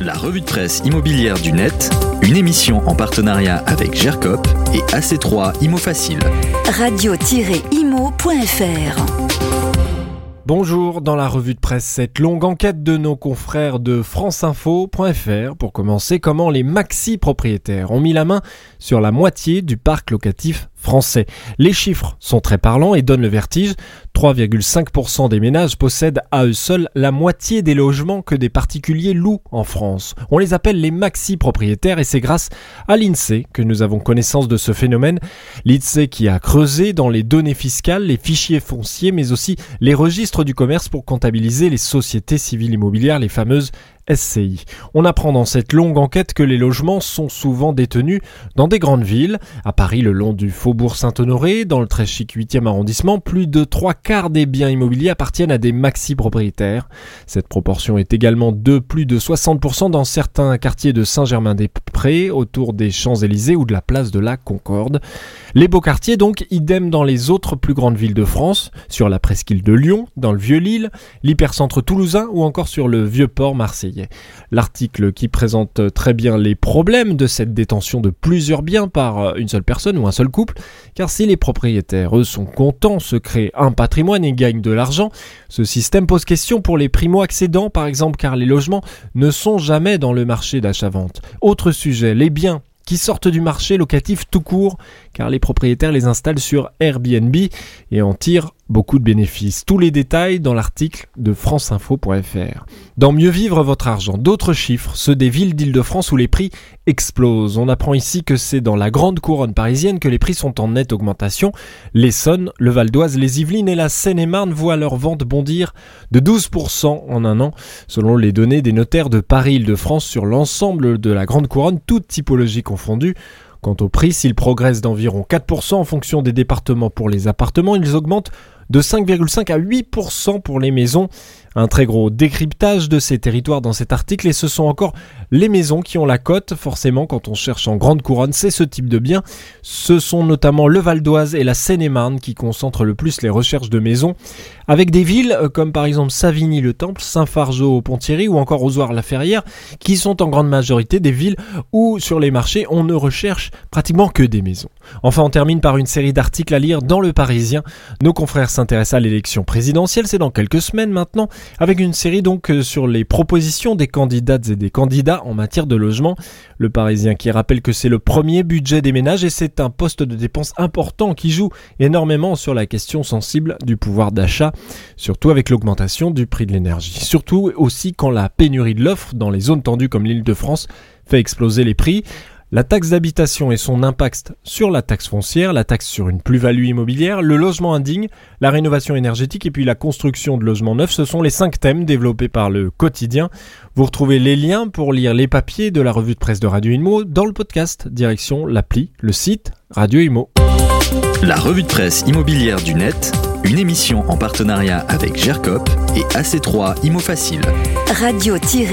La revue de presse immobilière du net, une émission en partenariat avec GERCOP et AC3 Imo Facile. Radio-imo.fr Bonjour, dans la revue de presse, cette longue enquête de nos confrères de franceinfo.fr pour commencer comment les maxi propriétaires ont mis la main sur la moitié du parc locatif français. Les chiffres sont très parlants et donnent le vertige. 3,5% des ménages possèdent à eux seuls la moitié des logements que des particuliers louent en France. On les appelle les maxi propriétaires et c'est grâce à l'INSEE que nous avons connaissance de ce phénomène. L'INSEE qui a creusé dans les données fiscales, les fichiers fonciers mais aussi les registres du commerce pour comptabiliser les sociétés civiles immobilières, les fameuses On apprend dans cette longue enquête que les logements sont souvent détenus dans des grandes villes. À Paris, le long du faubourg Saint-Honoré, dans le très chic 8e arrondissement, plus de trois quarts des biens immobiliers appartiennent à des maxi-propriétaires. Cette proportion est également de plus de 60% dans certains quartiers de Saint-Germain-des-Prés, autour des Champs-Élysées ou de la place de la Concorde. Les beaux quartiers donc, idem dans les autres plus grandes villes de France, sur la presqu'île de Lyon, dans le Vieux-Lille, l'hypercentre toulousain ou encore sur le Vieux-Port marseillais. L'article qui présente très bien les problèmes de cette détention de plusieurs biens par une seule personne ou un seul couple, car si les propriétaires, eux, sont contents, se créent un patrimoine et gagnent de l'argent, ce système pose question pour les primo-accédants, par exemple, car les logements ne sont jamais dans le marché d'achat-vente. Autre sujet, les biens qui sortent du marché locatif tout court, car les propriétaires les installent sur Airbnb et en tirent beaucoup de bénéfices. Tous les détails dans l'article de franceinfo.fr. Dans Mieux vivre votre argent, d'autres chiffres, ceux des villes d'Île-de-France où les prix explosent. On apprend ici que c'est dans la grande couronne parisienne que les prix sont en nette augmentation. L'Essonne, le Val d'Oise, les Yvelines et la Seine-et-Marne voient leurs ventes bondir de 12% en un an, selon les données des notaires de Paris-Île-de-France sur l'ensemble de la grande couronne, toute typologie confondue. Quant au prix, s'ils progressent d'environ 4% en fonction des départements pour les appartements, ils augmentent de 5,5 à 8% pour les maisons. Un très gros décryptage de ces territoires dans cet article et ce sont encore les maisons qui ont la cote. Forcément, quand on cherche en grande couronne, c'est ce type de biens. Ce sont notamment le Val d'Oise et la Seine-et-Marne qui concentrent le plus les recherches de maisons, avec des villes euh, comme par exemple Savigny-le-Temple, Saint-Fargeau-Ponthierry ou encore Ozoir-la-Ferrière, qui sont en grande majorité des villes où sur les marchés on ne recherche pratiquement que des maisons. Enfin, on termine par une série d'articles à lire dans le Parisien. Nos confrères s'intéressent à l'élection présidentielle, c'est dans quelques semaines maintenant avec une série donc euh, sur les propositions des candidates et des candidats en matière de logement. Le Parisien qui rappelle que c'est le premier budget des ménages et c'est un poste de dépense important qui joue énormément sur la question sensible du pouvoir d'achat, surtout avec l'augmentation du prix de l'énergie. Surtout aussi quand la pénurie de l'offre dans les zones tendues comme l'île de France fait exploser les prix. La taxe d'habitation et son impact sur la taxe foncière, la taxe sur une plus-value immobilière, le logement indigne, la rénovation énergétique et puis la construction de logements neufs, ce sont les cinq thèmes développés par le quotidien. Vous retrouvez les liens pour lire les papiers de la revue de presse de Radio Imo dans le podcast, direction l'appli, le site Radio Imo. La revue de presse immobilière du net, une émission en partenariat avec GERCOP et AC3 Imo Facile. Radio-imo.fr